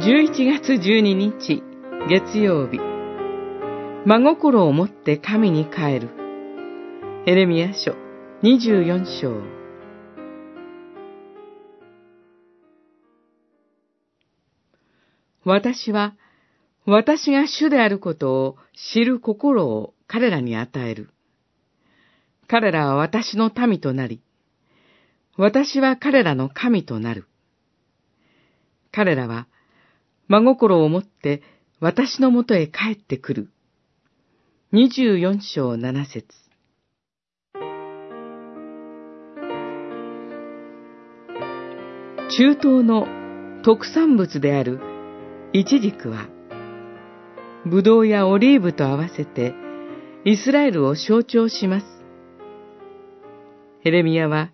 11月12日月曜日真心を持って神に帰るエレミア書24章私は私が主であることを知る心を彼らに与える。彼らは私の民となり、私は彼らの神となる。彼らは真心を持って私のもとへ帰ってくる。二十四章七節中東の特産物であるイチジクは、ブドウやオリーブと合わせてイスラエルを象徴します。ヘレミヤは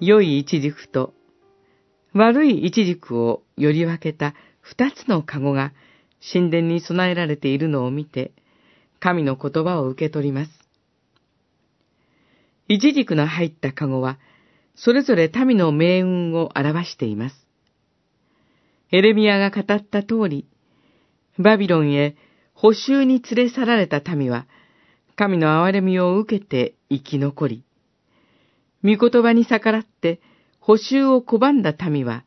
良いイチジクと悪いイチジクをより分けた二つの籠が神殿に備えられているのを見て、神の言葉を受け取ります。イチジクの入った籠は、それぞれ民の命運を表しています。エレミアが語った通り、バビロンへ補修に連れ去られた民は、神の憐れみを受けて生き残り、御言葉に逆らって補修を拒んだ民は、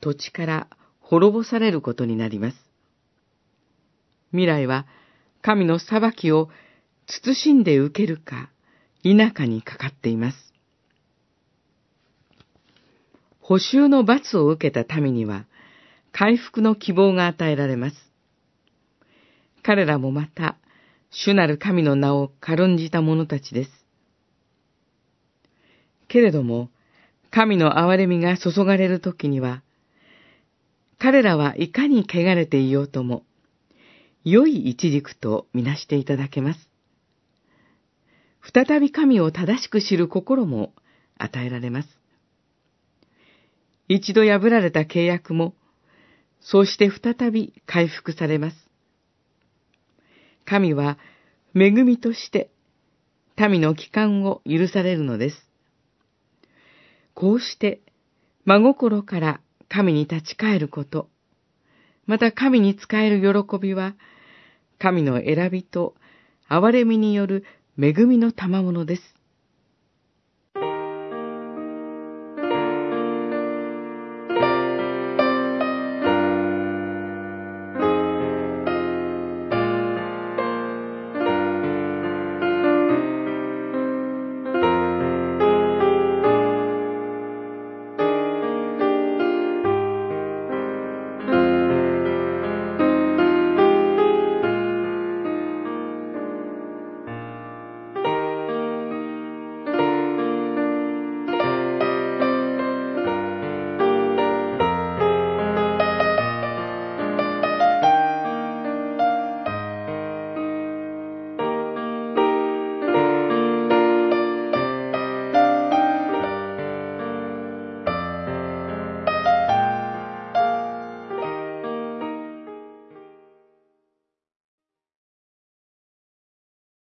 土地から滅ぼされることになります。未来は神の裁きを慎んで受けるか否かにかかっています。補修の罰を受けた民には回復の希望が与えられます。彼らもまた主なる神の名を軽んじた者たちです。けれども、神の憐れみが注がれる時には、彼らはいかに汚れていようとも、良い一軸とみなしていただけます。再び神を正しく知る心も与えられます。一度破られた契約も、そうして再び回復されます。神は恵みとして民の帰還を許されるのです。こうして真心から神に立ち返ること、また神に仕える喜びは、神の選びと憐れみによる恵みの賜物です。